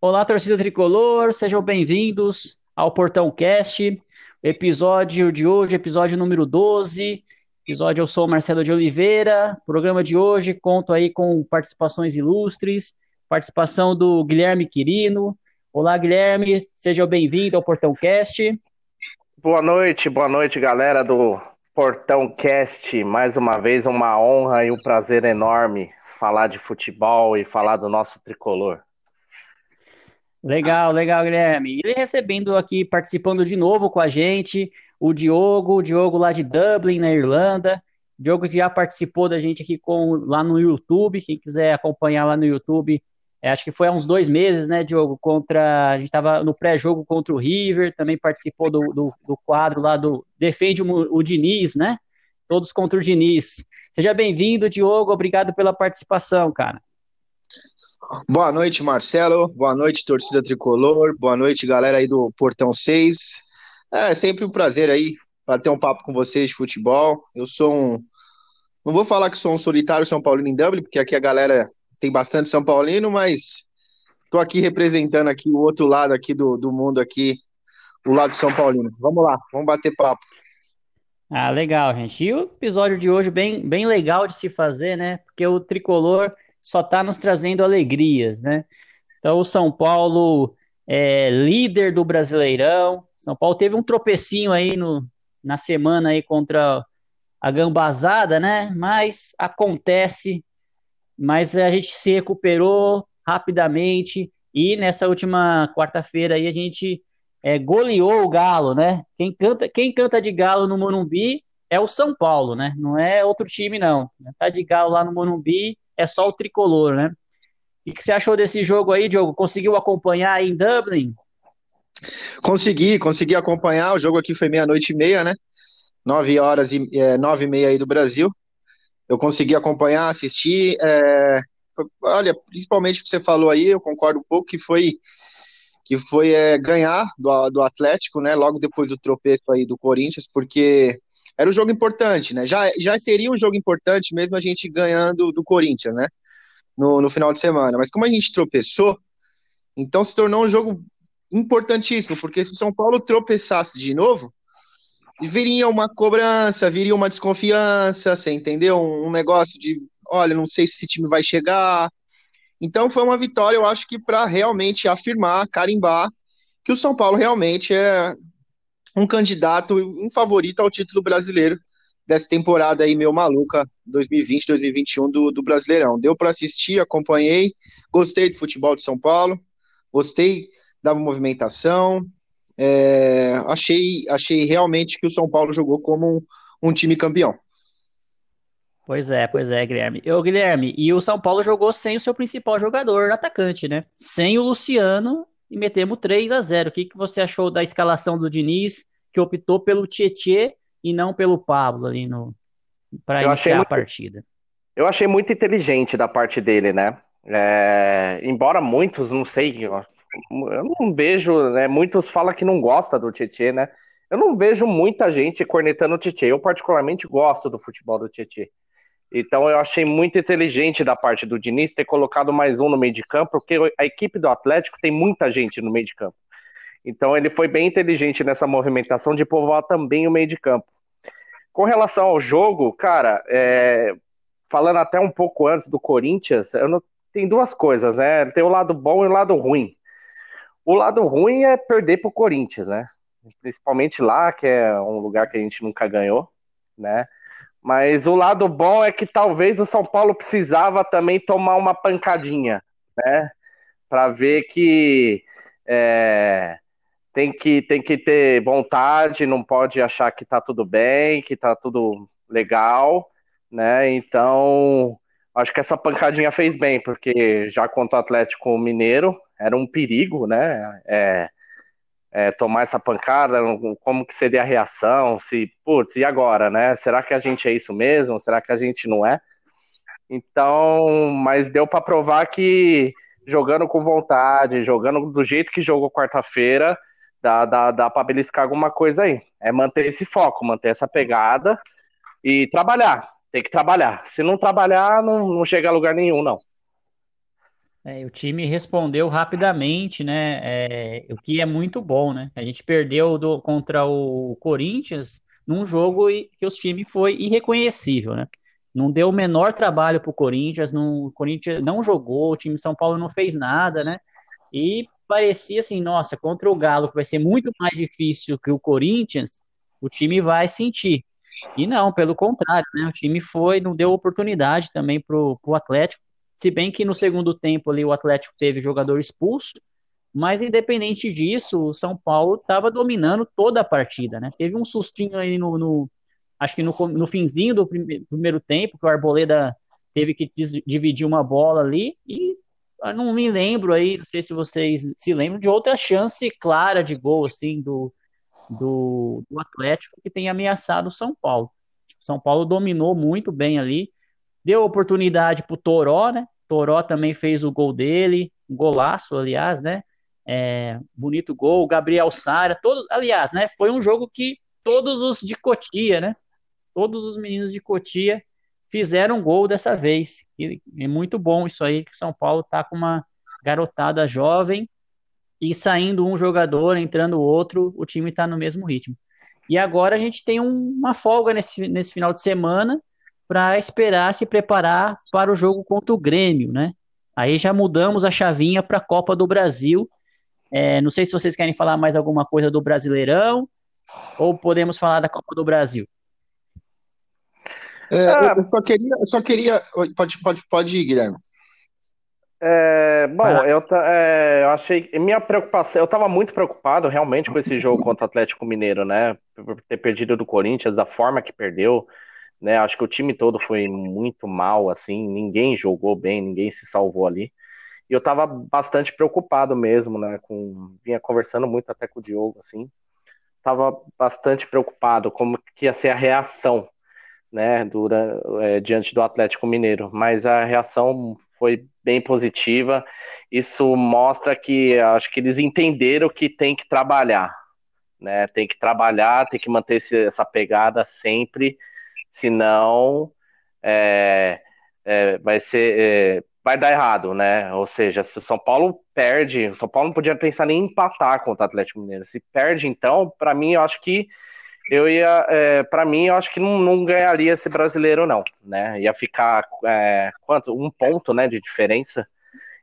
Olá, torcida tricolor, sejam bem-vindos ao Portão Cast. Episódio de hoje, episódio número 12. Episódio eu sou Marcelo de Oliveira. Programa de hoje conto aí com participações ilustres, participação do Guilherme Quirino. Olá, Guilherme, seja bem-vindo ao Portão Cast. Boa noite, boa noite, galera do Portão Cast. Mais uma vez uma honra e um prazer enorme falar de futebol e falar do nosso tricolor. Legal, legal, Guilherme. E recebendo aqui, participando de novo com a gente, o Diogo, o Diogo lá de Dublin, na Irlanda. O Diogo que já participou da gente aqui com, lá no YouTube. Quem quiser acompanhar lá no YouTube, é, acho que foi há uns dois meses, né, Diogo? Contra. A gente estava no pré-jogo contra o River, também participou do, do, do quadro lá do Defende o, o Diniz, né? Todos contra o Diniz. Seja bem-vindo, Diogo. Obrigado pela participação, cara. Boa noite, Marcelo. Boa noite, torcida tricolor. Boa noite, galera aí do Portão 6. É sempre um prazer aí bater um papo com vocês de futebol. Eu sou um. Não vou falar que sou um solitário São Paulino em Dublin, porque aqui a galera tem bastante São Paulino, mas tô aqui representando aqui o outro lado aqui do, do mundo aqui, o lado São Paulino. Vamos lá, vamos bater papo. Ah, legal, gente. E o episódio de hoje bem, bem legal de se fazer, né? Porque o tricolor só está nos trazendo alegrias, né? Então, o São Paulo é líder do Brasileirão. São Paulo teve um tropecinho aí no, na semana aí contra a Gambazada, né? Mas acontece. Mas a gente se recuperou rapidamente e nessa última quarta-feira aí a gente é, goleou o Galo, né? Quem canta, quem canta de Galo no Morumbi é o São Paulo, né? Não é outro time não. Tá de Galo lá no Morumbi é só o tricolor, né? O que você achou desse jogo aí, Diogo? Conseguiu acompanhar aí em Dublin? Consegui, consegui acompanhar. O jogo aqui foi meia-noite e meia, né? Nove horas e é, nove e meia aí do Brasil. Eu consegui acompanhar, assistir. É, olha, principalmente o que você falou aí, eu concordo um pouco que foi que foi é, ganhar do, do Atlético, né? Logo depois do tropeço aí do Corinthians, porque era um jogo importante, né? Já, já seria um jogo importante mesmo a gente ganhando do Corinthians, né? No, no final de semana. Mas como a gente tropeçou, então se tornou um jogo importantíssimo, porque se o São Paulo tropeçasse de novo, viria uma cobrança, viria uma desconfiança, você entendeu? Um, negócio de, olha, não sei se esse time vai chegar. Então foi uma vitória, eu acho que para realmente afirmar, carimbar que o São Paulo realmente é um candidato, um favorito ao título brasileiro dessa temporada aí meio maluca 2020, 2021 do, do Brasileirão. Deu para assistir, acompanhei, gostei do futebol de São Paulo, gostei da movimentação, é, achei, achei realmente que o São Paulo jogou como um, um time campeão. Pois é, pois é, Guilherme. Eu, Guilherme, e o São Paulo jogou sem o seu principal jogador, atacante, né? Sem o Luciano e metemos 3 a 0 O que, que você achou da escalação do Diniz, que optou pelo Tietê e não pelo Pablo ali no para iniciar muito, a partida? Eu achei muito inteligente da parte dele, né? É, embora muitos, não sei, eu não vejo, né? Muitos falam que não gosta do Tietê, né? Eu não vejo muita gente cornetando o Tietê. Eu particularmente gosto do futebol do Tietê. Então eu achei muito inteligente da parte do Diniz ter colocado mais um no meio de campo, porque a equipe do Atlético tem muita gente no meio de campo. Então ele foi bem inteligente nessa movimentação de povoar também o meio de campo. Com relação ao jogo, cara, é... falando até um pouco antes do Corinthians, não... tem duas coisas, né? Tem o lado bom e o lado ruim. O lado ruim é perder para o Corinthians, né? Principalmente lá, que é um lugar que a gente nunca ganhou, né? Mas o lado bom é que talvez o São Paulo precisava também tomar uma pancadinha, né? Para ver que é, tem que tem que ter vontade, não pode achar que tá tudo bem, que tá tudo legal, né? Então, acho que essa pancadinha fez bem, porque já contra o Atlético Mineiro era um perigo, né? É, é, tomar essa pancada, como que seria a reação, se, putz, e agora, né? Será que a gente é isso mesmo? Será que a gente não é? Então, mas deu para provar que jogando com vontade, jogando do jeito que jogou quarta-feira, dá, dá, dá para beliscar alguma coisa aí. É manter esse foco, manter essa pegada e trabalhar. Tem que trabalhar. Se não trabalhar, não, não chega a lugar nenhum, não. É, o time respondeu rapidamente, né? É, o que é muito bom, né? A gente perdeu do, contra o Corinthians num jogo que os times foi irreconhecível, né? Não deu o menor trabalho para o Corinthians, não, o Corinthians não jogou, o time de São Paulo não fez nada, né? E parecia assim, nossa, contra o Galo, que vai ser muito mais difícil que o Corinthians, o time vai sentir. E não, pelo contrário, né? O time foi, não deu oportunidade também para o Atlético se bem que no segundo tempo ali o Atlético teve jogador expulso, mas independente disso, o São Paulo estava dominando toda a partida, né? Teve um sustinho aí no, no acho que no, no finzinho do primeiro tempo, que o Arboleda teve que dividir uma bola ali e não me lembro aí, não sei se vocês se lembram de outra chance clara de gol assim do, do, do Atlético que tem ameaçado o São Paulo. O São Paulo dominou muito bem ali, Deu oportunidade pro Toró, né? Toró também fez o gol dele, um golaço, aliás, né? É, bonito gol, Gabriel Sara, todos, aliás, né? Foi um jogo que todos os de Cotia, né? Todos os meninos de Cotia fizeram gol dessa vez. E é muito bom isso aí que São Paulo tá com uma garotada jovem e saindo um jogador, entrando outro, o time está no mesmo ritmo. E agora a gente tem um, uma folga nesse, nesse final de semana para esperar se preparar para o jogo contra o Grêmio, né? Aí já mudamos a chavinha para a Copa do Brasil. É, não sei se vocês querem falar mais alguma coisa do Brasileirão ou podemos falar da Copa do Brasil. É, ah, eu só queria, eu só queria, pode, pode, pode ir, Guilherme. É, bom, eu, é, eu achei. Minha preocupação. Eu estava muito preocupado realmente com esse jogo contra o Atlético Mineiro, né? Por ter perdido do Corinthians, da forma que perdeu né? Acho que o time todo foi muito mal, assim, ninguém jogou bem, ninguém se salvou ali. E eu tava bastante preocupado mesmo, né? Com, vinha conversando muito até com o Diogo, assim. Tava bastante preocupado como que ia ser a reação, né? Dura, é, diante do Atlético Mineiro. Mas a reação foi bem positiva. Isso mostra que acho que eles entenderam que tem que trabalhar, né? Tem que trabalhar, tem que manter esse, essa pegada sempre senão é, é, vai ser é, vai dar errado, né? Ou seja, se o São Paulo perde, o São Paulo não podia pensar nem em empatar contra o Atlético Mineiro. Se perde, então, para mim, eu acho que eu ia, é, para mim, eu acho que não, não, ganharia esse brasileiro, não, né? Ia ficar é, quanto? Um ponto, né, de diferença.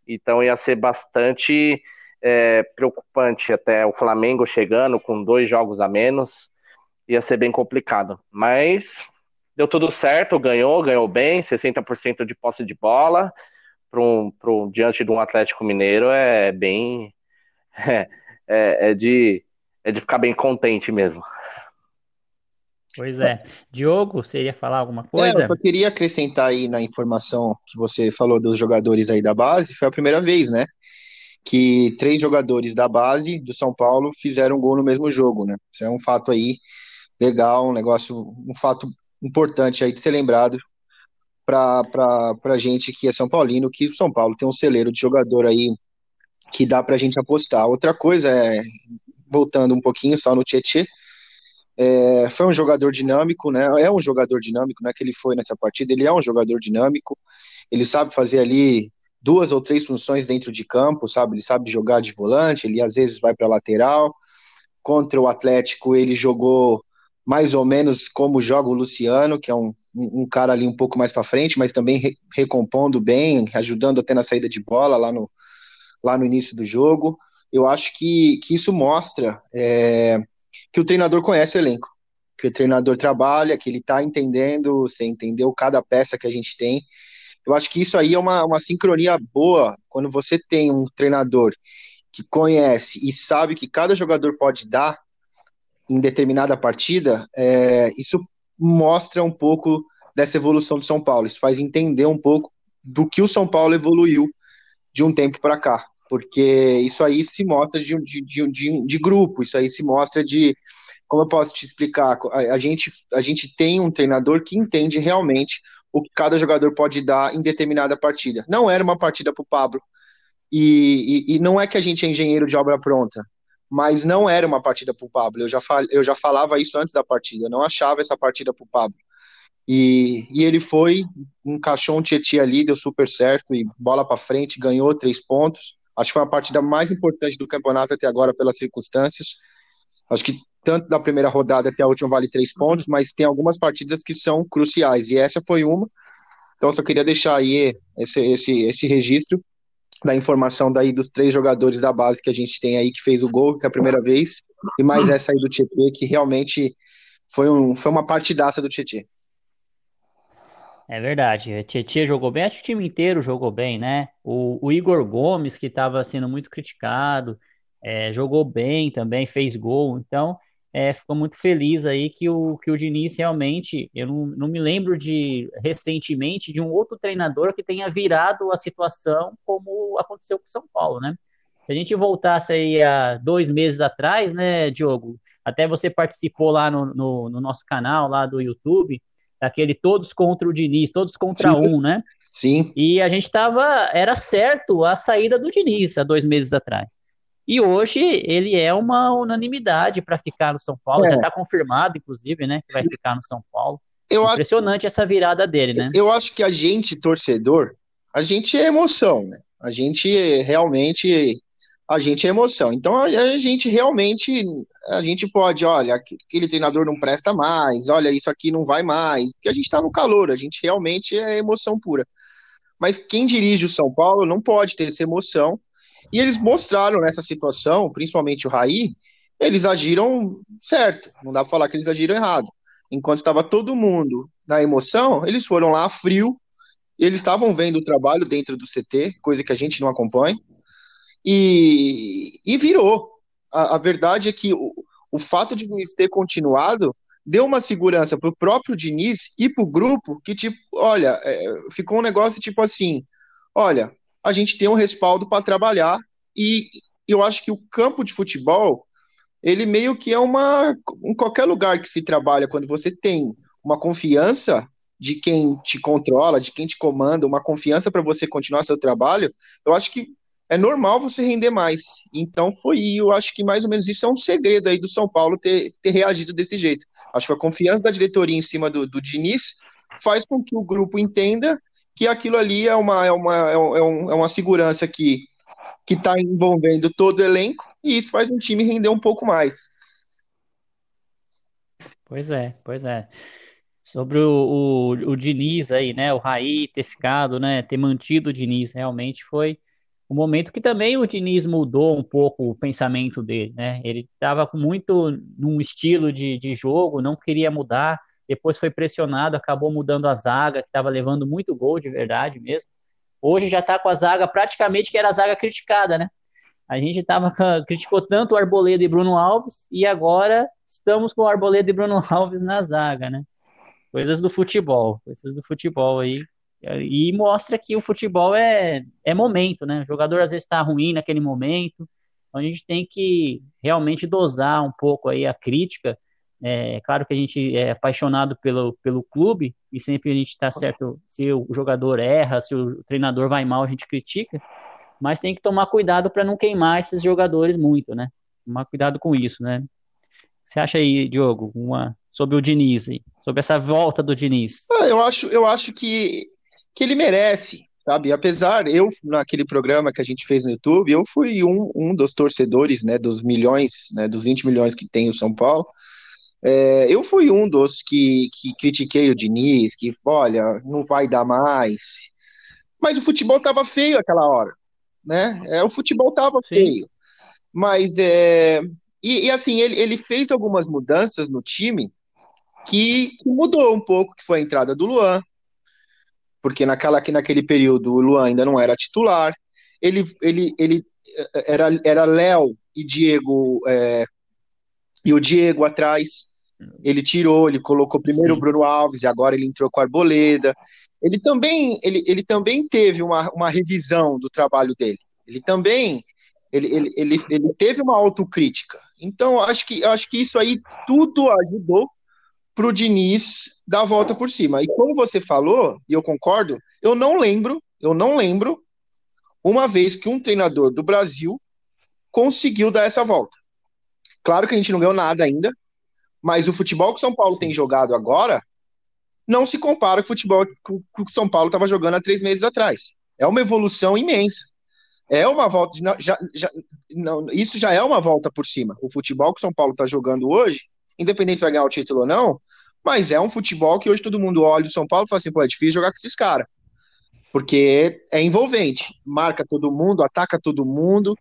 Então ia ser bastante é, preocupante até o Flamengo chegando com dois jogos a menos. Ia ser bem complicado. Mas deu tudo certo, ganhou, ganhou bem, 60% de posse de bola para um, diante de um Atlético Mineiro é bem é, é, de, é de ficar bem contente mesmo. Pois é. Diogo, você ia falar alguma coisa? É, eu queria acrescentar aí na informação que você falou dos jogadores aí da base, foi a primeira vez, né? Que três jogadores da base do São Paulo fizeram gol no mesmo jogo, né? Isso é um fato aí legal, um negócio, um fato importante aí de ser lembrado para gente que é São Paulino, que o São Paulo tem um celeiro de jogador aí que dá para a gente apostar. Outra coisa é, voltando um pouquinho só no Tietê, é, foi um jogador dinâmico, né? É um jogador dinâmico, não é que ele foi nessa partida, ele é um jogador dinâmico, ele sabe fazer ali duas ou três funções dentro de campo, sabe? Ele sabe jogar de volante, ele às vezes vai para lateral. Contra o Atlético, ele jogou mais ou menos como joga o Luciano, que é um, um cara ali um pouco mais para frente, mas também re, recompondo bem, ajudando até na saída de bola lá no, lá no início do jogo. Eu acho que, que isso mostra é, que o treinador conhece o elenco. que o treinador trabalha, que ele está entendendo, você entendeu cada peça que a gente tem. Eu acho que isso aí é uma, uma sincronia boa quando você tem um treinador que conhece e sabe que cada jogador pode dar em determinada partida, é, isso mostra um pouco dessa evolução do São Paulo. Isso faz entender um pouco do que o São Paulo evoluiu de um tempo para cá, porque isso aí se mostra de, de, de, de, grupo, isso aí se mostra de. Como eu posso te explicar? A, gente, a gente tem um treinador que entende realmente o que cada jogador pode dar em determinada partida. Não era uma partida para o Pablo, e, e, e, não é que a gente é engenheiro de obra pronta, mas não era uma partida para o Pablo. Eu já, fal, eu já falava isso antes da partida, eu não achava essa partida para o Pablo. E, e ele foi, encaixou um Tietchan ali, deu super certo, e bola para frente, ganhou três pontos. Acho que foi a partida mais importante do campeonato até agora, pelas circunstâncias. Acho que tanto da primeira rodada até a última vale três pontos, mas tem algumas partidas que são cruciais, e essa foi uma. Então, só queria deixar aí esse, esse, esse registro da informação daí dos três jogadores da base que a gente tem aí que fez o gol, que é a primeira vez, e mais essa aí do Tietchan, que realmente foi, um, foi uma partidaça do Tietchan. É verdade. O Tietchan jogou bem, acho que o time inteiro jogou bem, né? O, o Igor Gomes, que estava sendo muito criticado, é, jogou bem também, fez gol. Então, é, ficou muito feliz aí que o, que o Diniz realmente, eu não, não me lembro de recentemente de um outro treinador que tenha virado a situação como aconteceu com o São Paulo, né? Se a gente voltasse aí a dois meses atrás, né, Diogo? Até você participou lá no, no, no nosso canal lá do YouTube aquele todos contra o Diniz, todos contra Sim. um, né? Sim. E a gente tava, era certo a saída do Diniz há dois meses atrás. E hoje ele é uma unanimidade para ficar no São Paulo, é. já está confirmado, inclusive, né, que vai ficar no São Paulo. Eu Impressionante acho, essa virada dele, né? Eu acho que a gente, torcedor, a gente é emoção, né? A gente realmente a gente é emoção. Então a, gente realmente a gente pode, olha, aquele treinador não presta mais, olha, isso aqui não vai mais, porque a gente está no calor, a gente realmente é emoção pura. Mas quem dirige o São Paulo não pode ter essa emoção. E eles mostraram nessa situação, principalmente o Raí, eles agiram certo. Não dá para falar que eles agiram errado. Enquanto estava todo mundo na emoção, eles foram lá frio, eles estavam vendo o trabalho dentro do CT, coisa que a gente não acompanha e, e virou. A, a, verdade é que o, o fato de Diniz ter continuado deu uma segurança para o próprio Diniz e para o grupo que, tipo, olha, é, ficou um negócio tipo assim: olha, a gente tem um respaldo para trabalhar e eu acho que o campo de futebol ele meio que é uma em qualquer lugar que se trabalha quando você tem uma confiança de quem te controla, de quem te comanda, uma confiança para você continuar seu trabalho, eu acho que é normal você render mais. Então foi, eu acho que mais ou menos isso é um segredo aí do São Paulo ter, ter reagido desse jeito. Acho que a confiança da diretoria em cima do, do Diniz faz com que o grupo entenda que aquilo ali é uma, é uma, é, um, é uma segurança que que está envolvendo todo o elenco e isso faz o time render um pouco mais. Pois é, pois é. Sobre o, o, o Diniz aí, né? O Raí ter ficado, né? Ter mantido o Diniz realmente foi um momento que também o Diniz mudou um pouco o pensamento dele, né? Ele estava muito num estilo de, de jogo, não queria mudar, depois foi pressionado, acabou mudando a zaga, que estava levando muito gol de verdade mesmo. Hoje já está com a zaga praticamente que era a zaga criticada, né? A gente tava, criticou tanto o Arboleda e Bruno Alves, e agora estamos com o Arboleda e Bruno Alves na zaga, né? Coisas do futebol, coisas do futebol aí e mostra que o futebol é, é momento, né? O jogador às vezes está ruim naquele momento, então a gente tem que realmente dosar um pouco aí a crítica. É claro que a gente é apaixonado pelo, pelo clube e sempre a gente está certo se o jogador erra, se o treinador vai mal, a gente critica, mas tem que tomar cuidado para não queimar esses jogadores muito, né? Tomar cuidado com isso, né? Você acha aí, Diogo, uma sobre o Diniz, sobre essa volta do Diniz? Ah, eu acho, eu acho que que ele merece, sabe? Apesar, eu, naquele programa que a gente fez no YouTube, eu fui um, um dos torcedores, né, dos milhões, né, dos 20 milhões que tem o São Paulo, é, eu fui um dos que, que critiquei o Diniz, que, olha, não vai dar mais, mas o futebol tava feio aquela hora, né? É, o futebol tava Sim. feio, mas é, e, e, assim, ele, ele fez algumas mudanças no time que, que mudou um pouco, que foi a entrada do Luan, porque naquela, naquele período o Luan ainda não era titular, ele, ele, ele era, era Léo e Diego, é, e o Diego atrás, ele tirou, ele colocou primeiro o Bruno Alves e agora ele entrou com a Arboleda. Ele também, ele, ele também teve uma, uma revisão do trabalho dele. Ele também ele, ele, ele, ele teve uma autocrítica. Então, acho que, acho que isso aí tudo ajudou para o Diniz dar a volta por cima. E como você falou, e eu concordo, eu não lembro, eu não lembro uma vez que um treinador do Brasil conseguiu dar essa volta. Claro que a gente não ganhou nada ainda, mas o futebol que o São Paulo tem jogado agora não se compara com o futebol que o São Paulo estava jogando há três meses atrás. É uma evolução imensa. É uma volta. Já, já, não, isso já é uma volta por cima. O futebol que o São Paulo está jogando hoje, independente se vai ganhar o título ou não, mas é um futebol que hoje todo mundo olha o São Paulo e fala assim: pô, é difícil jogar com esses caras. Porque é envolvente, marca todo mundo, ataca todo mundo,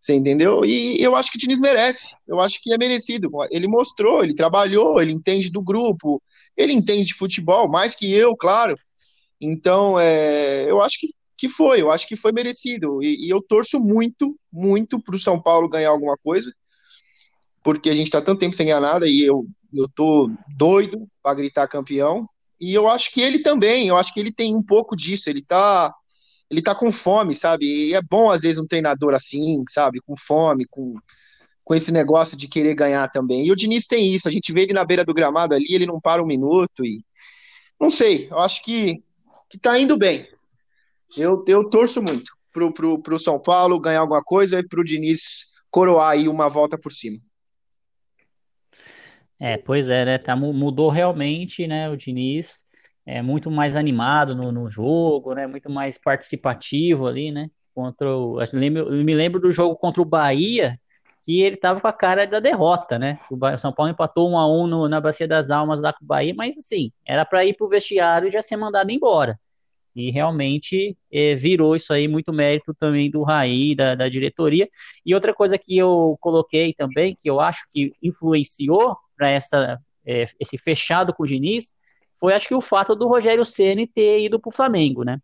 você entendeu? E eu acho que o Diniz merece, eu acho que é merecido. Ele mostrou, ele trabalhou, ele entende do grupo, ele entende de futebol, mais que eu, claro. Então, é, eu acho que que foi, eu acho que foi merecido. E, e eu torço muito, muito para o São Paulo ganhar alguma coisa, porque a gente está tanto tempo sem ganhar nada e eu, eu tô doido para gritar campeão. E eu acho que ele também, eu acho que ele tem um pouco disso, ele tá, ele tá com fome, sabe? E é bom às vezes um treinador assim, sabe? Com fome, com, com esse negócio de querer ganhar também. E o Diniz tem isso, a gente vê ele na beira do gramado ali, ele não para um minuto e não sei, eu acho que, que tá indo bem. Eu, eu torço muito pro, pro, pro São Paulo ganhar alguma coisa e pro Diniz coroar aí uma volta por cima. É, pois é, né? Tá, mudou realmente, né? O Diniz é muito mais animado no, no jogo, né? Muito mais participativo ali, né? Contra o, eu, lembro, eu me lembro do jogo contra o Bahia, que ele tava com a cara da derrota, né? O São Paulo empatou um a um no, na Bacia das Almas lá com o Bahia, mas assim, era para ir pro vestiário e já ser mandado embora. E realmente é, virou isso aí muito mérito também do Raí, da, da diretoria. E outra coisa que eu coloquei também, que eu acho que influenciou para essa é, esse fechado com o Diniz, foi acho que o fato do Rogério Ceni ter ido para o Flamengo, né?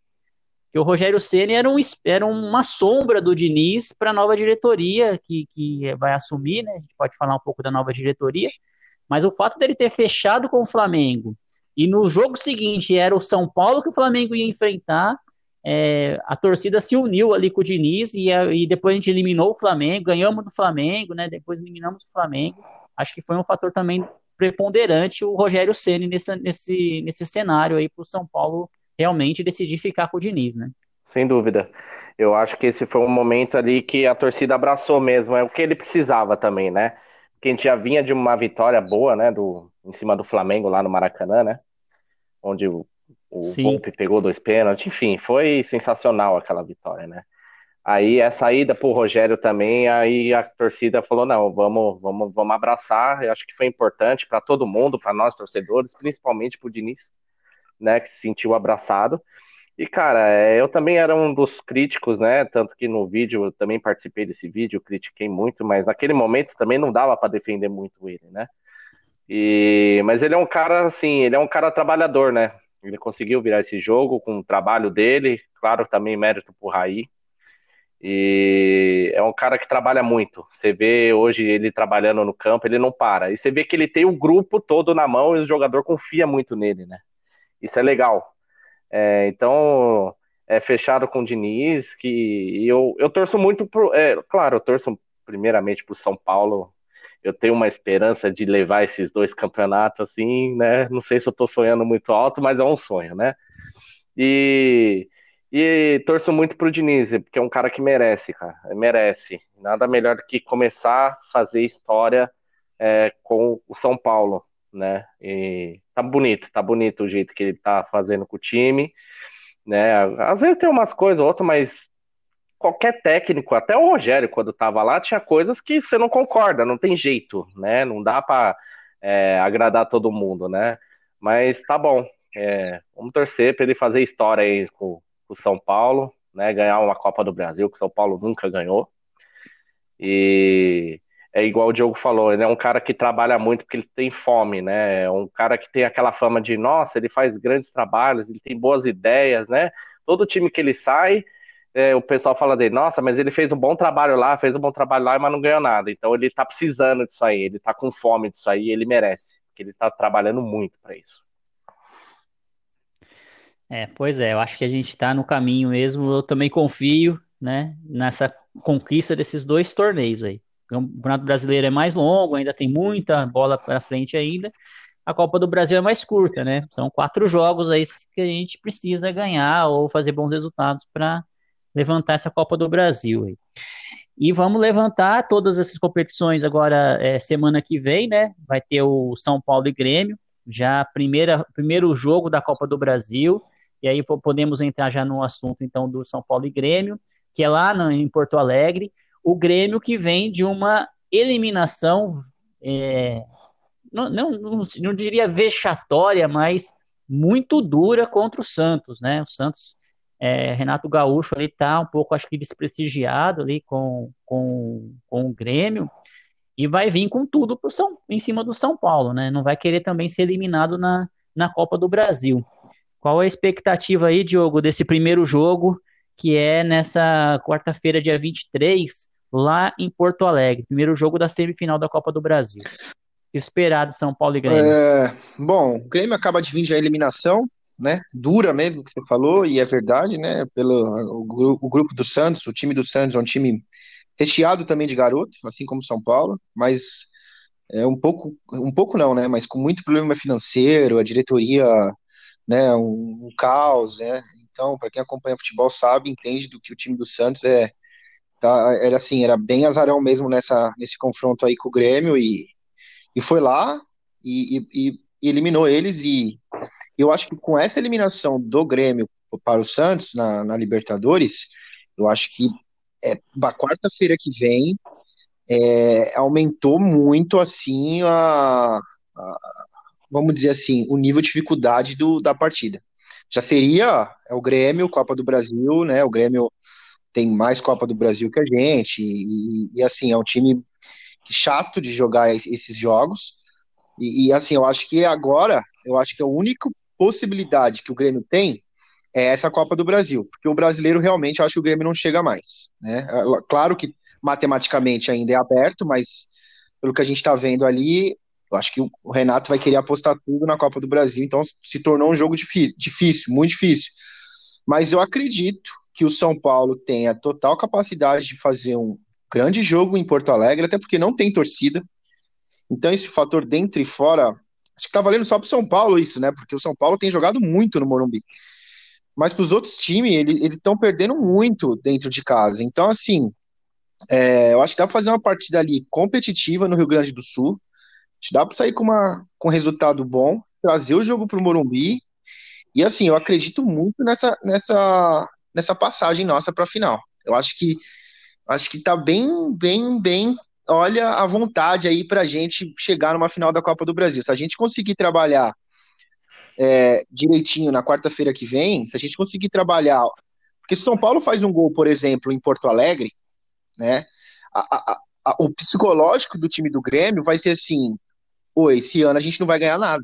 Que o Rogério Ceni era, um, era uma sombra do Diniz para a nova diretoria que, que vai assumir, né? A gente pode falar um pouco da nova diretoria, mas o fato dele ter fechado com o Flamengo e no jogo seguinte era o São Paulo que o Flamengo ia enfrentar. É, a torcida se uniu ali com o Diniz e, e, depois a gente eliminou o Flamengo, ganhamos do Flamengo, né? Depois eliminamos o Flamengo. Acho que foi um fator também preponderante o Rogério Ceni nesse, nesse, nesse cenário aí para o São Paulo realmente decidir ficar com o Diniz, né? Sem dúvida. Eu acho que esse foi um momento ali que a torcida abraçou mesmo, é o que ele precisava também, né? Porque a gente já vinha de uma vitória boa, né? Do, em cima do Flamengo lá no Maracanã, né? Onde o, o Volpe pegou dois pênaltis, enfim, foi sensacional aquela vitória, né? Aí a saída pro Rogério também, aí a torcida falou: não, vamos, vamos, vamos abraçar. Eu acho que foi importante para todo mundo, para nós torcedores, principalmente pro Diniz, né, que se sentiu abraçado. E, cara, é, eu também era um dos críticos, né? Tanto que no vídeo eu também participei desse vídeo, critiquei muito, mas naquele momento também não dava para defender muito ele, né? E, mas ele é um cara, assim, ele é um cara trabalhador, né? Ele conseguiu virar esse jogo com o trabalho dele, claro, também mérito pro Raí. E é um cara que trabalha muito. Você vê hoje ele trabalhando no campo, ele não para. E você vê que ele tem o grupo todo na mão e o jogador confia muito nele, né? Isso é legal. É, então, é fechado com o Diniz, que eu, eu torço muito pro. É, claro, eu torço primeiramente pro São Paulo, eu tenho uma esperança de levar esses dois campeonatos assim, né? Não sei se eu estou sonhando muito alto, mas é um sonho, né? E, e torço muito pro Diniz, porque é um cara que merece, cara, merece. Nada melhor do que começar a fazer história é, com o São Paulo, né? E tá bonito, tá bonito o jeito que ele tá fazendo com o time, né? Às vezes tem umas coisas, outras, mas qualquer técnico, até o Rogério, quando estava lá, tinha coisas que você não concorda, não tem jeito, né? Não dá para é, agradar todo mundo, né? Mas tá bom. É, vamos torcer para ele fazer história aí com o São Paulo, né? Ganhar uma Copa do Brasil que o São Paulo nunca ganhou. E é igual o Diogo falou, ele é um cara que trabalha muito porque ele tem fome, né? É um cara que tem aquela fama de, nossa, ele faz grandes trabalhos, ele tem boas ideias, né? Todo time que ele sai, é, o pessoal fala dele, nossa, mas ele fez um bom trabalho lá, fez um bom trabalho lá, mas não ganhou nada. Então ele tá precisando disso aí, ele tá com fome disso aí, ele merece, porque ele tá trabalhando muito para isso. É, pois é, eu acho que a gente está no caminho mesmo. Eu também confio, né, nessa conquista desses dois torneios aí. O Campeonato Brasileiro é mais longo, ainda tem muita bola para frente ainda. A Copa do Brasil é mais curta, né? São quatro jogos aí que a gente precisa ganhar ou fazer bons resultados para levantar essa Copa do Brasil. Aí. E vamos levantar todas essas competições agora é, semana que vem, né? Vai ter o São Paulo e Grêmio, já primeira primeiro jogo da Copa do Brasil. E aí podemos entrar já no assunto então do São Paulo e Grêmio, que é lá no, em Porto Alegre. O Grêmio que vem de uma eliminação, é, não, não, não, não diria vexatória, mas muito dura contra o Santos, né? O Santos, é, Renato Gaúcho ali tá um pouco, acho que desprestigiado ali com, com, com o Grêmio e vai vir com tudo pro São, em cima do São Paulo, né? Não vai querer também ser eliminado na, na Copa do Brasil. Qual a expectativa aí, Diogo, desse primeiro jogo, que é nessa quarta-feira, dia 23, lá em Porto Alegre? Primeiro jogo da semifinal da Copa do Brasil. Esperado São Paulo e Grêmio. É, bom, o Grêmio acaba de vir de a eliminação, né? Dura mesmo que você falou, e é verdade, né? Pelo o, o grupo do Santos, o time do Santos é um time recheado também de garoto, assim como São Paulo, mas é um pouco, um pouco não, né? Mas com muito problema financeiro, a diretoria né, um, um caos, né? Então, para quem acompanha futebol sabe, entende do que o time do Santos é tá, era assim, era bem azarão mesmo nessa nesse confronto aí com o Grêmio e, e foi lá e, e, e eliminou eles e eu acho que com essa eliminação do Grêmio para o Santos na, na Libertadores, eu acho que é, a quarta-feira que vem é, aumentou muito assim a, a, vamos dizer assim, o nível de dificuldade do, da partida. Já seria é o Grêmio, Copa do Brasil, né? O Grêmio tem mais Copa do Brasil que a gente, e, e assim, é um time chato de jogar esses jogos. E, e, assim, eu acho que agora, eu acho que a única possibilidade que o Grêmio tem é essa Copa do Brasil, porque o brasileiro realmente eu acho que o Grêmio não chega mais. Né? Claro que matematicamente ainda é aberto, mas pelo que a gente está vendo ali, eu acho que o Renato vai querer apostar tudo na Copa do Brasil, então se tornou um jogo difícil, difícil, muito difícil. Mas eu acredito que o São Paulo tenha total capacidade de fazer um grande jogo em Porto Alegre, até porque não tem torcida. Então esse fator dentro e fora, acho que tá valendo só pro São Paulo isso, né? Porque o São Paulo tem jogado muito no Morumbi. Mas para os outros times, eles estão perdendo muito dentro de casa. Então, assim, é, eu acho que dá para fazer uma partida ali competitiva no Rio Grande do Sul dá para sair com, uma, com um resultado bom, trazer o jogo para o Morumbi. E assim, eu acredito muito nessa, nessa, nessa passagem nossa para a final. Eu acho que acho que tá bem, bem, bem. Olha a vontade aí para a gente chegar numa final da Copa do Brasil. Se a gente conseguir trabalhar é, direitinho na quarta-feira que vem, se a gente conseguir trabalhar. Porque se São Paulo faz um gol, por exemplo, em Porto Alegre, né? A, a, a, o psicológico do time do Grêmio vai ser assim: pô, esse ano a gente não vai ganhar nada.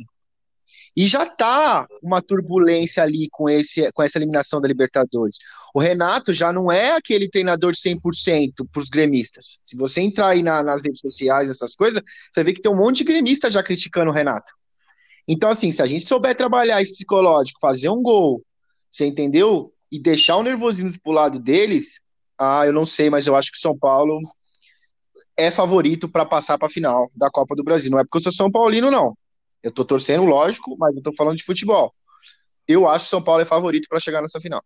E já tá uma turbulência ali com, esse, com essa eliminação da Libertadores. O Renato já não é aquele treinador 100% para os gremistas. Se você entrar aí na, nas redes sociais, essas coisas, você vê que tem um monte de gremista já criticando o Renato. Então, assim, se a gente souber trabalhar esse psicológico, fazer um gol, você entendeu? E deixar o nervosismo pro lado deles, ah, eu não sei, mas eu acho que o São Paulo é favorito para passar para a final da Copa do Brasil. Não é porque eu sou São Paulino, não. Eu tô torcendo, lógico, mas eu tô falando de futebol. Eu acho que São Paulo é favorito para chegar nessa final.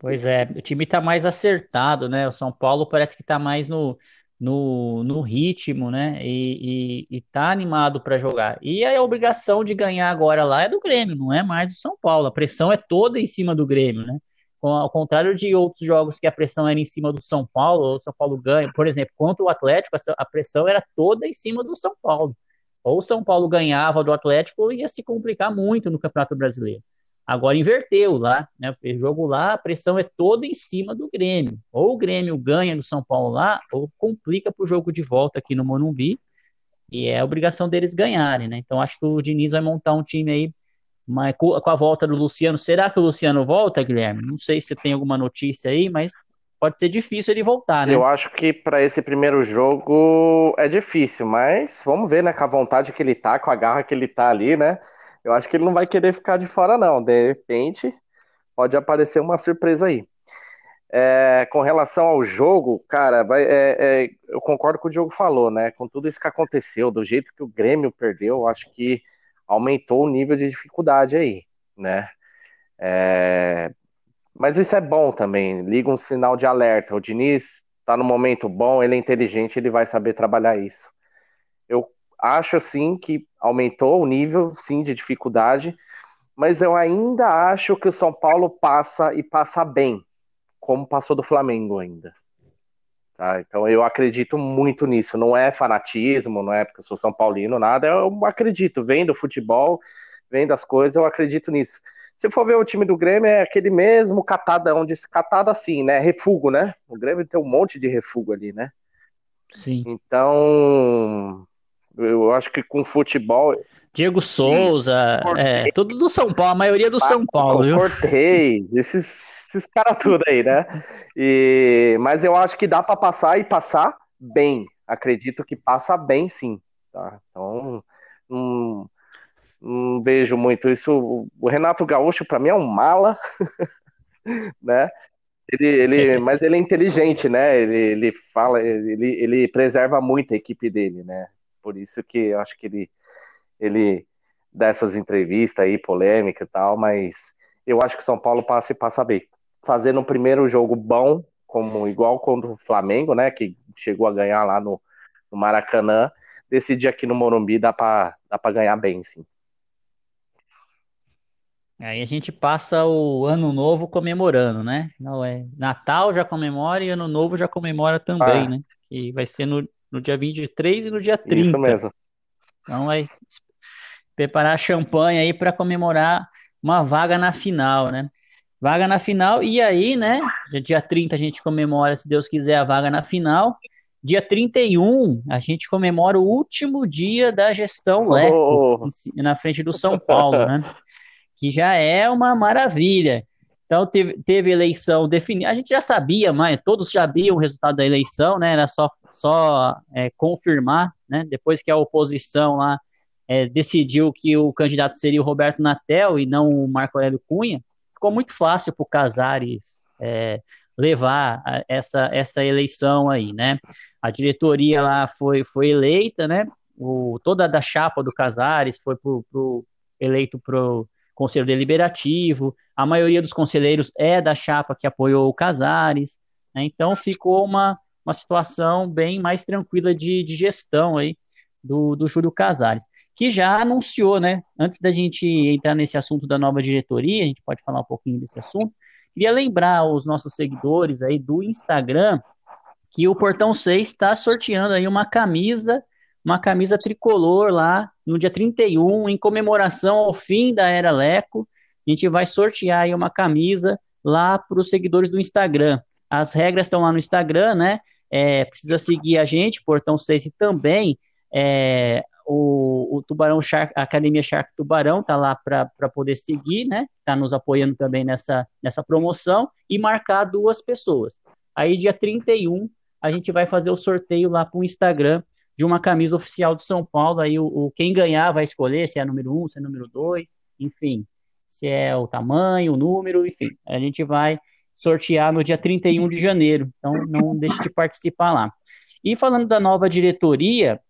Pois é, o time tá mais acertado, né? O São Paulo parece que tá mais no, no, no ritmo, né? E, e, e tá animado para jogar. E a obrigação de ganhar agora lá é do Grêmio, não é mais do São Paulo. A pressão é toda em cima do Grêmio, né? Ao contrário de outros jogos que a pressão era em cima do São Paulo, o São Paulo ganha, por exemplo, contra o Atlético, a pressão era toda em cima do São Paulo. Ou o São Paulo ganhava do Atlético, ia se complicar muito no Campeonato Brasileiro. Agora inverteu lá, né? O jogo lá, a pressão é toda em cima do Grêmio. Ou o Grêmio ganha no São Paulo lá, ou complica para o jogo de volta aqui no Morumbi. E é obrigação deles ganharem, né? Então acho que o Diniz vai montar um time aí mas com a volta do Luciano. Será que o Luciano volta, Guilherme? Não sei se tem alguma notícia aí, mas pode ser difícil ele voltar, né? Eu acho que para esse primeiro jogo é difícil, mas vamos ver, né? Com a vontade que ele tá, com a garra que ele tá ali, né? Eu acho que ele não vai querer ficar de fora, não. De repente, pode aparecer uma surpresa aí. É, com relação ao jogo, cara, vai, é, é, eu concordo com o Diogo falou, né? Com tudo isso que aconteceu, do jeito que o Grêmio perdeu, acho que aumentou o nível de dificuldade aí, né? É, mas isso é bom também, liga um sinal de alerta. O Diniz tá no momento bom, ele é inteligente, ele vai saber trabalhar isso. Eu acho sim que aumentou o nível, sim, de dificuldade, mas eu ainda acho que o São Paulo passa e passa bem, como passou do Flamengo ainda. Tá? Então eu acredito muito nisso. Não é fanatismo, não é porque eu sou São Paulino, nada. Eu acredito, vendo futebol, vendo as coisas, eu acredito nisso. Se for ver o time do Grêmio, é aquele mesmo catadão, de catado assim, né? Refugo, né? O Grêmio tem um monte de refugo ali, né? Sim. Então, eu acho que com futebol. Diego Souza, é, tudo do São Paulo, a maioria do São Paulo, viu? Cortei, esses, esses caras tudo aí, né? E, mas eu acho que dá para passar e passar bem. Acredito que passa bem, sim. Tá? Então, não, não vejo muito isso. O Renato Gaúcho, para mim, é um mala, né? Ele, ele, mas ele é inteligente, né? Ele, ele fala, ele, ele preserva muito a equipe dele, né? Por isso que eu acho que ele, ele dá essas entrevistas aí, polêmica e tal, mas eu acho que o São Paulo passa e passa bem. Fazendo um primeiro jogo bom, como igual contra o Flamengo, né? Que chegou a ganhar lá no, no Maracanã. Decidir aqui no Morumbi dá para dá pra ganhar bem, sim. Aí a gente passa o ano novo comemorando, né? Não é Natal já comemora e ano novo já comemora também, ah. né? E vai ser no, no dia 23 e no dia 30. Isso mesmo. Então vai preparar champanhe aí para comemorar uma vaga na final, né? Vaga na final, e aí, né? Dia 30 a gente comemora, se Deus quiser, a vaga na final. Dia 31, a gente comemora o último dia da gestão Leco, oh. na frente do São Paulo, né? Que já é uma maravilha. Então teve, teve eleição definida. A gente já sabia, mas todos já sabiam o resultado da eleição, né? Era só, só é, confirmar, né? Depois que a oposição lá é, decidiu que o candidato seria o Roberto Natel e não o Marco Aurélio Cunha, ficou muito fácil para o Casares é, levar essa, essa eleição aí, né? A diretoria lá foi, foi eleita, né? O, toda da chapa do Casares foi pro, pro eleito para o Conselho Deliberativo, a maioria dos conselheiros é da chapa que apoiou o Casares, né? então ficou uma, uma situação bem mais tranquila de, de gestão aí do, do Júlio Casares, que já anunciou, né? Antes da gente entrar nesse assunto da nova diretoria, a gente pode falar um pouquinho desse assunto. Queria lembrar os nossos seguidores aí do Instagram que o Portão 6 está sorteando aí uma camisa uma camisa tricolor lá no dia 31, em comemoração ao fim da Era Leco. A gente vai sortear aí uma camisa lá para os seguidores do Instagram. As regras estão lá no Instagram, né? É, precisa seguir a gente, Portão 6 e também é, o, o, Tubarão Shark, a Academia Shark Tubarão tá lá para poder seguir, né? Tá nos apoiando também nessa, nessa promoção e marcar duas pessoas. Aí, dia 31, a gente vai fazer o sorteio lá para o Instagram de uma camisa oficial do São Paulo. Aí o, o, quem ganhar vai escolher se é número um, se é número dois, enfim, se é o tamanho, o número, enfim. A gente vai sortear no dia 31 de janeiro. Então não deixe de participar lá. E falando da nova diretoria,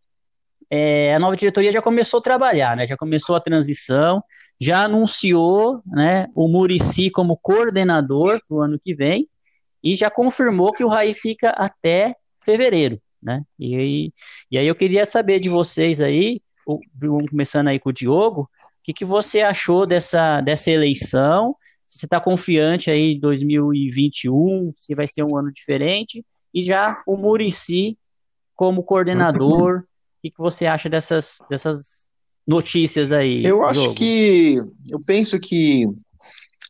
é, a nova diretoria já começou a trabalhar, né? Já começou a transição, já anunciou, né, o Murici como coordenador do ano que vem e já confirmou que o Raí fica até fevereiro né? E e aí eu queria saber de vocês aí, começando aí com o Diogo, o que, que você achou dessa, dessa eleição? Se você está confiante aí em 2021, se vai ser um ano diferente? E já o Murici como coordenador, o que, que você acha dessas, dessas notícias aí? Eu acho que, eu penso que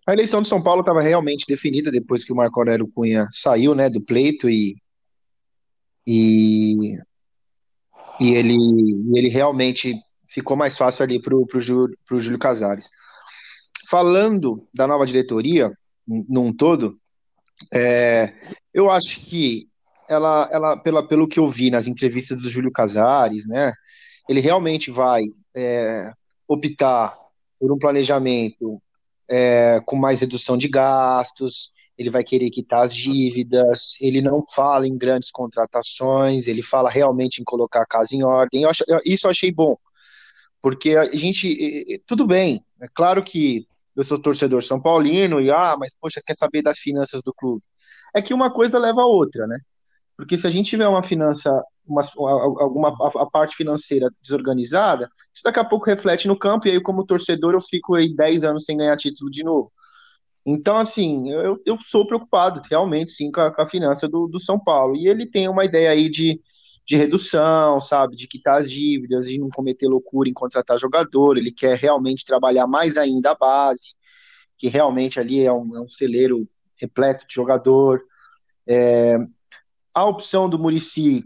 A eleição de São Paulo estava realmente definida depois que o Marco Aurélio Cunha saiu, né, do pleito e, e, e ele, e ele realmente ficou mais fácil ali para o Júlio Casares. Falando da nova diretoria, num todo, é, eu acho que ela, ela pela, pelo que eu vi nas entrevistas do Júlio Casares, né, ele realmente vai é, optar por um planejamento é, com mais redução de gastos, ele vai querer quitar as dívidas, ele não fala em grandes contratações, ele fala realmente em colocar a casa em ordem. Eu acho, isso eu achei bom, porque a gente, tudo bem, é claro que eu sou torcedor São Paulino e, ah, mas poxa, quer saber das finanças do clube? É que uma coisa leva a outra, né? Porque se a gente tiver uma finança, uma, alguma a, parte financeira desorganizada, isso daqui a pouco reflete no campo, e aí, como torcedor, eu fico aí 10 anos sem ganhar título de novo. Então, assim, eu, eu sou preocupado, realmente, sim, com a, com a finança do, do São Paulo. E ele tem uma ideia aí de, de redução, sabe, de quitar as dívidas, de não cometer loucura em contratar jogador. Ele quer realmente trabalhar mais ainda a base, que realmente ali é um, é um celeiro repleto de jogador. É, a opção do Murici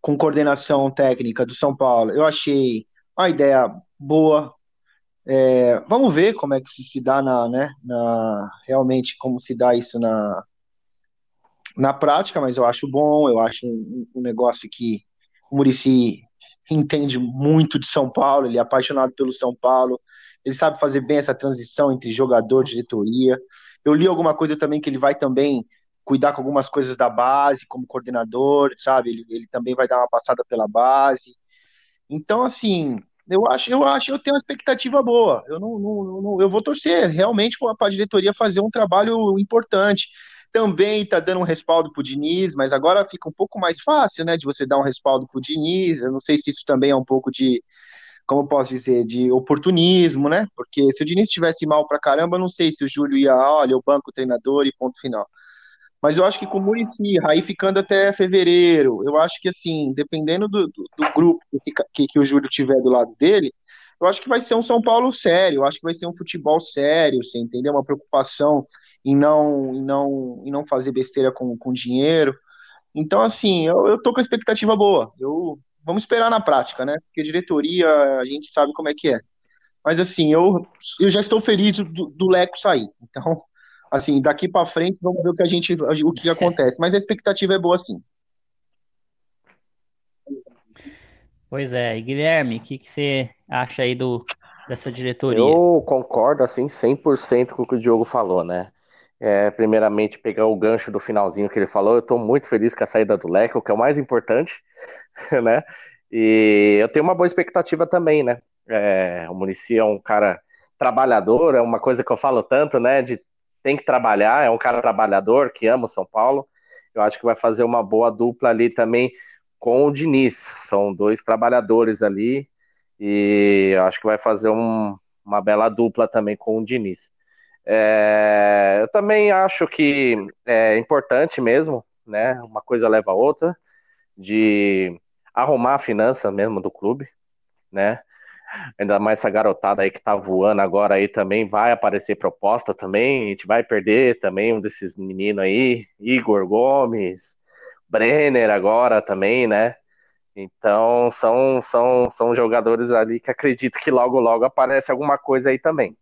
com coordenação técnica do São Paulo, eu achei uma ideia boa. É, vamos ver como é que se dá na, né, na, realmente como se dá isso na, na prática, mas eu acho bom, eu acho um, um negócio que o Murici entende muito de São Paulo, ele é apaixonado pelo São Paulo, ele sabe fazer bem essa transição entre jogador e diretoria. Eu li alguma coisa também que ele vai também cuidar com algumas coisas da base, como coordenador, sabe? Ele, ele também vai dar uma passada pela base. Então, assim, eu acho, eu acho, eu tenho uma expectativa boa. Eu não, não, não eu vou torcer realmente para a diretoria fazer um trabalho importante. Também está dando um respaldo para o Diniz, mas agora fica um pouco mais fácil, né, de você dar um respaldo para o Diniz. Eu não sei se isso também é um pouco de, como posso dizer, de oportunismo, né? Porque se o Diniz estivesse mal para caramba, eu não sei se o Júlio ia, olha, o banco o treinador e ponto final. Mas eu acho que com o Murici, aí ficando até fevereiro, eu acho que assim, dependendo do, do, do grupo que, que, o Júlio tiver do lado dele, eu acho que vai ser um São Paulo sério, eu acho que vai ser um futebol sério, você entendeu? Uma preocupação em não, em não, em não fazer besteira com, com dinheiro. Então, assim, eu, eu tô com a expectativa boa. Eu, vamos esperar na prática, né? Porque diretoria, a gente sabe como é que é. Mas, assim, eu, eu já estou feliz do, do Leco sair. Então, assim, daqui para frente vamos ver o que a gente, o que acontece. Mas a expectativa é boa sim. Pois é, e Guilherme, o que, que você acha aí do, dessa diretoria? Eu concordo, assim, 100% com o que o Diogo falou, né? É, primeiramente, pegar o gancho do finalzinho que ele falou, eu estou muito feliz com a saída do Leco, que é o mais importante, né? E eu tenho uma boa expectativa também, né? É, o Murici é um cara trabalhador, é uma coisa que eu falo tanto, né? De tem que trabalhar, é um cara trabalhador que ama o São Paulo. Eu acho que vai fazer uma boa dupla ali também com o Diniz. São dois trabalhadores ali e eu acho que vai fazer um, uma bela dupla também com o Diniz. É, eu também acho que é importante mesmo, né? Uma coisa leva a outra, de arrumar a finança mesmo do clube, né? Ainda mais essa garotada aí que tá voando agora aí também vai aparecer proposta também. A gente vai perder também um desses meninos aí, Igor Gomes, Brenner agora também, né? Então são, são, são jogadores ali que acredito que logo logo aparece alguma coisa aí também.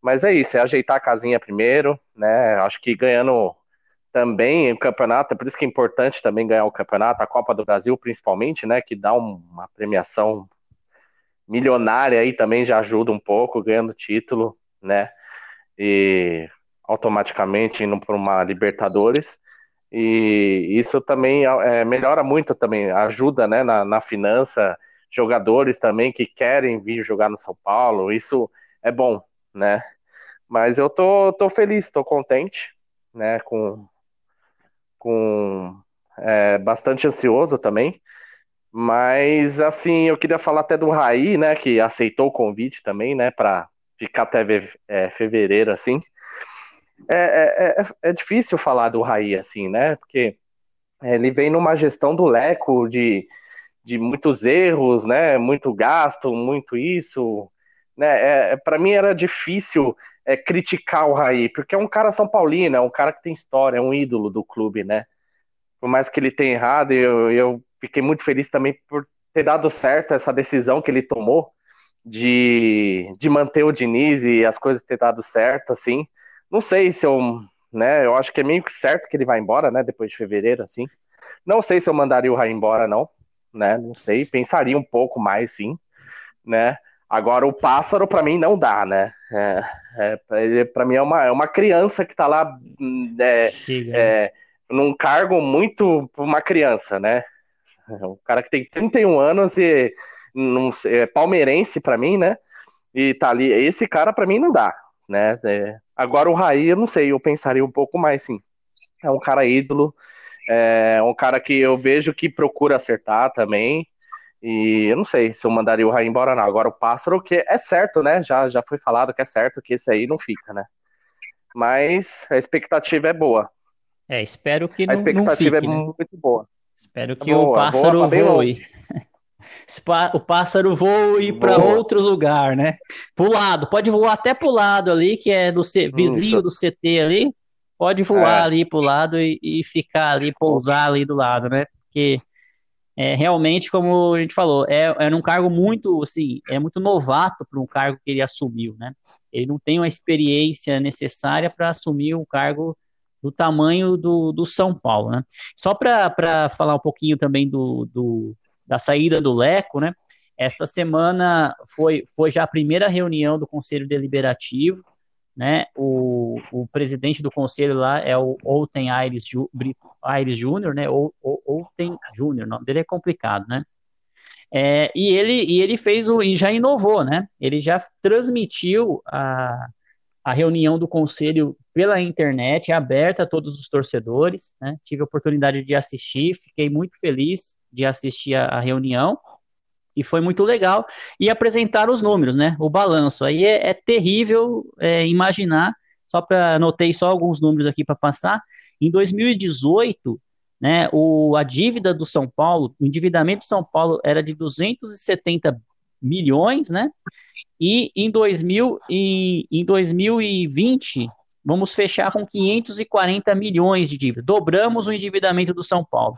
Mas é isso, é ajeitar a casinha primeiro, né? Acho que ganhando também o campeonato, é por isso que é importante também ganhar o campeonato, a Copa do Brasil principalmente, né? Que dá uma premiação milionária aí também já ajuda um pouco, ganhando título, né? E automaticamente indo para uma Libertadores. E isso também é, melhora muito também, ajuda né, na, na finança, jogadores também que querem vir jogar no São Paulo, isso é bom, né? Mas eu tô, tô feliz, tô contente, né? Com, com é, bastante ansioso também, mas, assim, eu queria falar até do Raí, né, que aceitou o convite também, né, para ficar até é, fevereiro, assim. É, é, é, é, difícil falar do Raí, assim, né, porque ele vem numa gestão do Leco de, de muitos erros, né, muito gasto, muito isso, né? É, para mim era difícil é, criticar o Raí, porque é um cara São Paulino, é um cara que tem história, é um ídolo do clube, né? Por mais que ele tenha errado, eu, eu fiquei muito feliz também por ter dado certo essa decisão que ele tomou de, de manter o Diniz e as coisas ter dado certo, assim. Não sei se eu, né, eu acho que é meio que certo que ele vai embora, né, depois de fevereiro, assim. Não sei se eu mandaria o Raí embora, não, né, não sei, pensaria um pouco mais, sim, né. Agora, o pássaro, para mim, não dá, né? É, é, para mim, é uma, é uma criança que tá lá é, é, num cargo muito uma criança, né? É um cara que tem 31 anos e não, é palmeirense para mim, né? E tá ali. Esse cara, para mim, não dá, né? É, agora, o Raí, eu não sei, eu pensaria um pouco mais, sim. É um cara ídolo, é um cara que eu vejo que procura acertar também. E eu não sei se eu mandaria o Raí embora, não. Agora o pássaro, que é certo, né? Já, já foi falado que é certo que esse aí não fica, né? Mas a expectativa é boa. É, espero que não. A expectativa não fique, é né? muito boa. Espero que boa, o pássaro voe. O pássaro voe para outro lugar, né? Pro lado, pode voar até pro lado ali, que é do C... vizinho do CT ali. Pode voar é. ali pro lado e, e ficar ali, pousar ali do lado, né? Porque é, realmente, como a gente falou, é, é um cargo muito, assim, é muito novato para um cargo que ele assumiu, né? Ele não tem uma experiência necessária para assumir um cargo do tamanho do, do São Paulo, né? Só para falar um pouquinho também do, do, da saída do Leco, né? Essa semana foi, foi já a primeira reunião do Conselho Deliberativo, né? O, o presidente do conselho lá é o Outen Aires, Aires Júnior, né? Ou, Outen Júnior, o nome dele é complicado, né? É, e ele e ele fez o e já inovou, né? Ele já transmitiu a, a reunião do conselho pela internet, aberta a todos os torcedores, né? Tive a oportunidade de assistir, fiquei muito feliz de assistir a, a reunião e foi muito legal. E apresentar os números, né? O balanço. Aí é, é terrível é, imaginar, só para anotei só alguns números aqui para passar. Em 2018, né, o, a dívida do São Paulo, o endividamento do São Paulo era de 270 milhões, né? E em, 2000, e, em 2020, vamos fechar com 540 milhões de dívida. Dobramos o endividamento do São Paulo.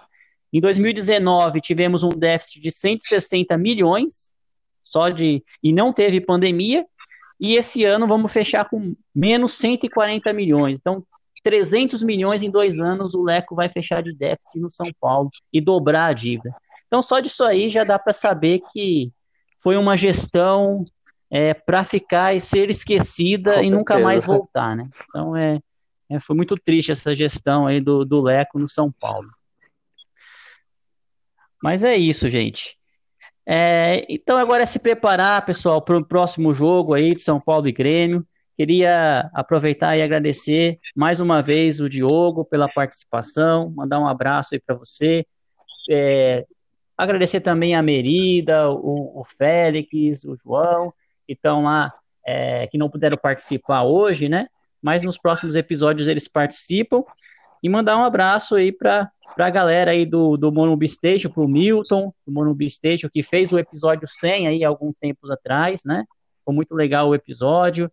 Em 2019 tivemos um déficit de 160 milhões, só de e não teve pandemia. E esse ano vamos fechar com menos 140 milhões. Então, 300 milhões em dois anos o Leco vai fechar de déficit no São Paulo e dobrar a dívida. Então, só disso aí já dá para saber que foi uma gestão é, para ficar e ser esquecida Com e certeza. nunca mais voltar, né? Então, é, é, foi muito triste essa gestão aí do, do Leco no São Paulo. Mas é isso, gente. É, então agora é se preparar, pessoal, para o próximo jogo aí de São Paulo e Grêmio. Queria aproveitar e agradecer mais uma vez o Diogo pela participação, mandar um abraço aí para você. É, agradecer também a Merida, o, o, Félix, o João, que estão lá, é, que não puderam participar hoje, né? Mas nos próximos episódios eles participam. E mandar um abraço aí para para a galera aí do, do Monumbi Station, para o Milton, do Monumbi Station, que fez o episódio 100 aí algum tempo atrás, né? Foi muito legal o episódio.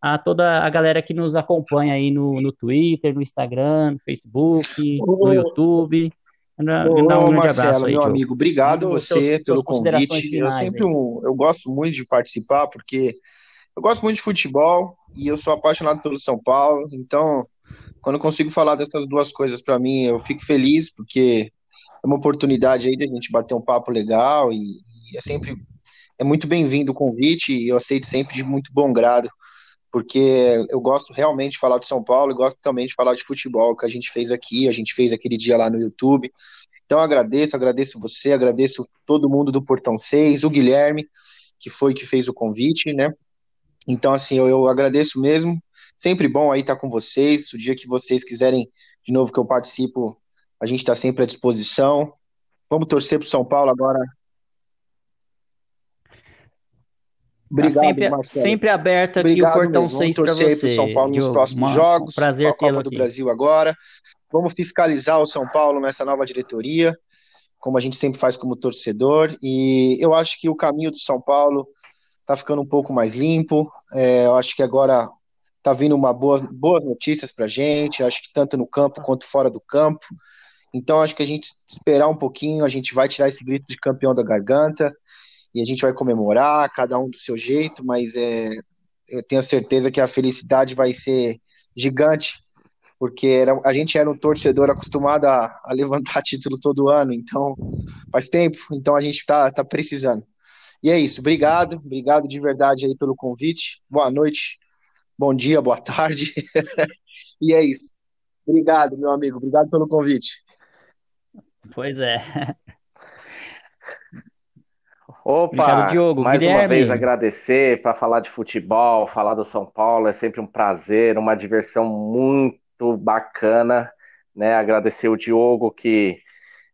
A toda a galera que nos acompanha aí no, no Twitter, no Instagram, no Facebook, no YouTube. Ô, Marcelo, aí, meu amigo, obrigado você seus, pelo convite. Eu sempre um, eu gosto muito de participar porque eu gosto muito de futebol e eu sou apaixonado pelo São Paulo, então quando eu consigo falar dessas duas coisas para mim, eu fico feliz, porque é uma oportunidade aí de a gente bater um papo legal e, e é sempre é muito bem-vindo o convite e eu aceito sempre de muito bom grado, porque eu gosto realmente de falar de São Paulo e gosto também de falar de futebol, que a gente fez aqui, a gente fez aquele dia lá no YouTube. Então agradeço, agradeço você, agradeço todo mundo do Portão 6, o Guilherme, que foi que fez o convite, né? Então, assim, eu, eu agradeço mesmo Sempre bom aí estar com vocês. O dia que vocês quiserem de novo que eu participo, a gente está sempre à disposição. Vamos torcer para o São Paulo agora. Obrigado, tá sempre, Marcelo. sempre aberto aqui Obrigado o portão 6 para você. São Paulo nos próximos uma, jogos. Prazer a Copa do Brasil agora. Vamos fiscalizar o São Paulo nessa nova diretoria, como a gente sempre faz como torcedor. E eu acho que o caminho do São Paulo tá ficando um pouco mais limpo. É, eu acho que agora tá vindo uma boa, boas notícias pra gente, acho que tanto no campo quanto fora do campo. Então acho que a gente esperar um pouquinho, a gente vai tirar esse grito de campeão da garganta e a gente vai comemorar, cada um do seu jeito, mas é, eu tenho certeza que a felicidade vai ser gigante, porque era, a gente era um torcedor acostumado a, a, levantar título todo ano, então faz tempo, então a gente está tá precisando. E é isso, obrigado, obrigado de verdade aí pelo convite, boa noite, bom dia, boa tarde, e é isso. Obrigado, meu amigo, obrigado pelo convite. Pois é. Opa, Diogo. mais Guilherme. uma vez agradecer para falar de futebol, falar do São Paulo, é sempre um prazer, uma diversão muito bacana, né? Agradecer o Diogo que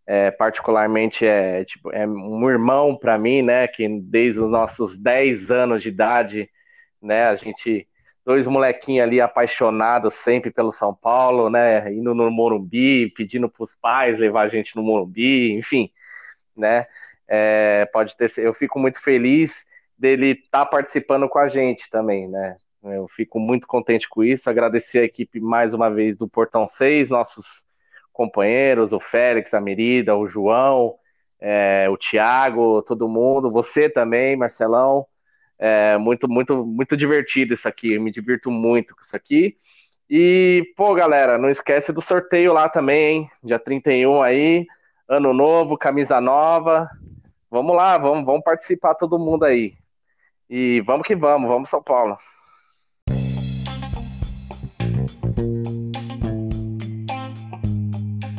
é, particularmente é, tipo, é um irmão para mim, né? Que desde os nossos 10 anos de idade, né? A gente dois molequinhos ali apaixonados sempre pelo São Paulo, né? Indo no Morumbi, pedindo para os pais levar a gente no Morumbi, enfim, né? é, pode ter. Eu fico muito feliz dele estar tá participando com a gente também, né? Eu fico muito contente com isso. Agradecer a equipe mais uma vez do Portão 6, nossos companheiros, o Félix, a Merida, o João, é, o Thiago, todo mundo, você também, Marcelão. É muito, muito, muito divertido isso aqui. Eu me divirto muito com isso aqui. E, pô, galera, não esquece do sorteio lá também, hein? Dia 31 aí, ano novo, camisa nova. Vamos lá, vamos, vamos participar todo mundo aí. E vamos que vamos, vamos São Paulo.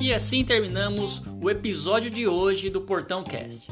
E assim terminamos o episódio de hoje do Portão Cast.